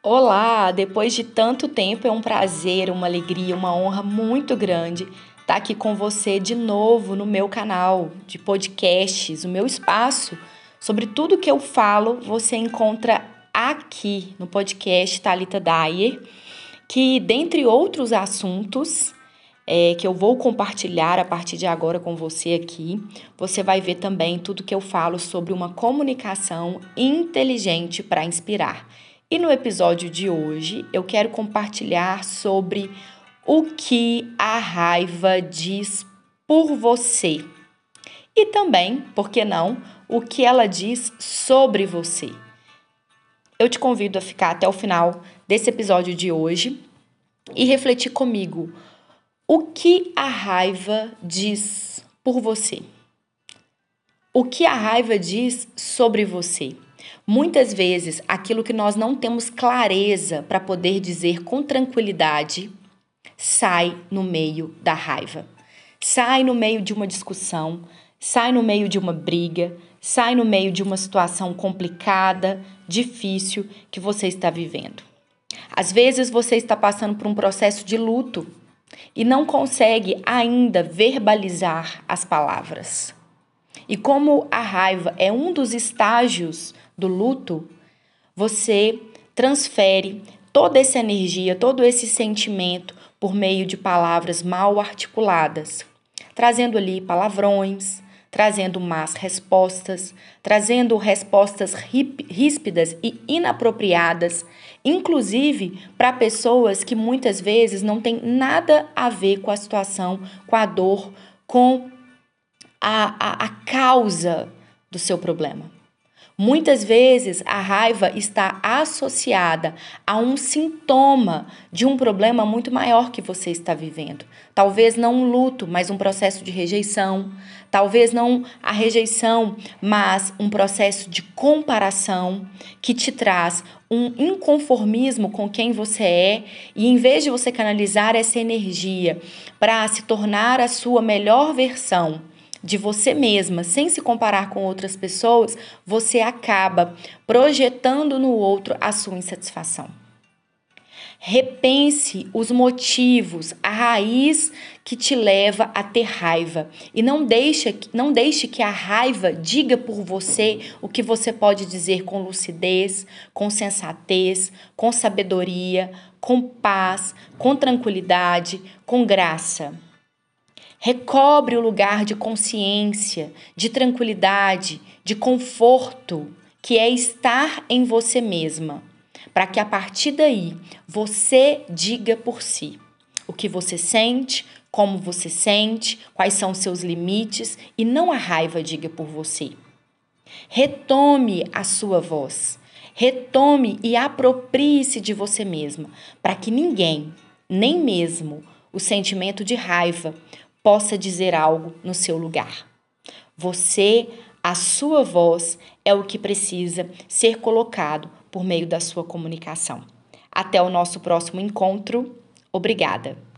Olá! Depois de tanto tempo, é um prazer, uma alegria, uma honra muito grande estar aqui com você de novo no meu canal de podcasts, o meu espaço. Sobre tudo que eu falo, você encontra aqui no podcast Talita Dyer, que dentre outros assuntos é, que eu vou compartilhar a partir de agora com você aqui, você vai ver também tudo que eu falo sobre uma comunicação inteligente para inspirar. E no episódio de hoje eu quero compartilhar sobre o que a raiva diz por você. E também, por que não, o que ela diz sobre você. Eu te convido a ficar até o final desse episódio de hoje e refletir comigo o que a raiva diz por você. O que a raiva diz sobre você. Muitas vezes, aquilo que nós não temos clareza para poder dizer com tranquilidade sai no meio da raiva, sai no meio de uma discussão, sai no meio de uma briga, sai no meio de uma situação complicada, difícil que você está vivendo. Às vezes você está passando por um processo de luto e não consegue ainda verbalizar as palavras. E como a raiva é um dos estágios do luto, você transfere toda essa energia, todo esse sentimento por meio de palavras mal articuladas, trazendo ali palavrões, trazendo más respostas, trazendo respostas ríspidas e inapropriadas, inclusive para pessoas que muitas vezes não têm nada a ver com a situação, com a dor, com a, a, a causa do seu problema. Muitas vezes a raiva está associada a um sintoma de um problema muito maior que você está vivendo. Talvez não um luto, mas um processo de rejeição. Talvez não a rejeição, mas um processo de comparação que te traz um inconformismo com quem você é, e em vez de você canalizar essa energia para se tornar a sua melhor versão, de você mesma, sem se comparar com outras pessoas, você acaba projetando no outro a sua insatisfação. Repense os motivos, a raiz que te leva a ter raiva e não deixe, não deixe que a raiva diga por você o que você pode dizer com lucidez, com sensatez, com sabedoria, com paz, com tranquilidade, com graça. Recobre o lugar de consciência, de tranquilidade, de conforto, que é estar em você mesma, para que a partir daí você diga por si o que você sente, como você sente, quais são seus limites e não a raiva diga por você. Retome a sua voz, retome e aproprie-se de você mesma, para que ninguém, nem mesmo o sentimento de raiva, possa dizer algo no seu lugar. Você, a sua voz, é o que precisa ser colocado por meio da sua comunicação. Até o nosso próximo encontro. Obrigada.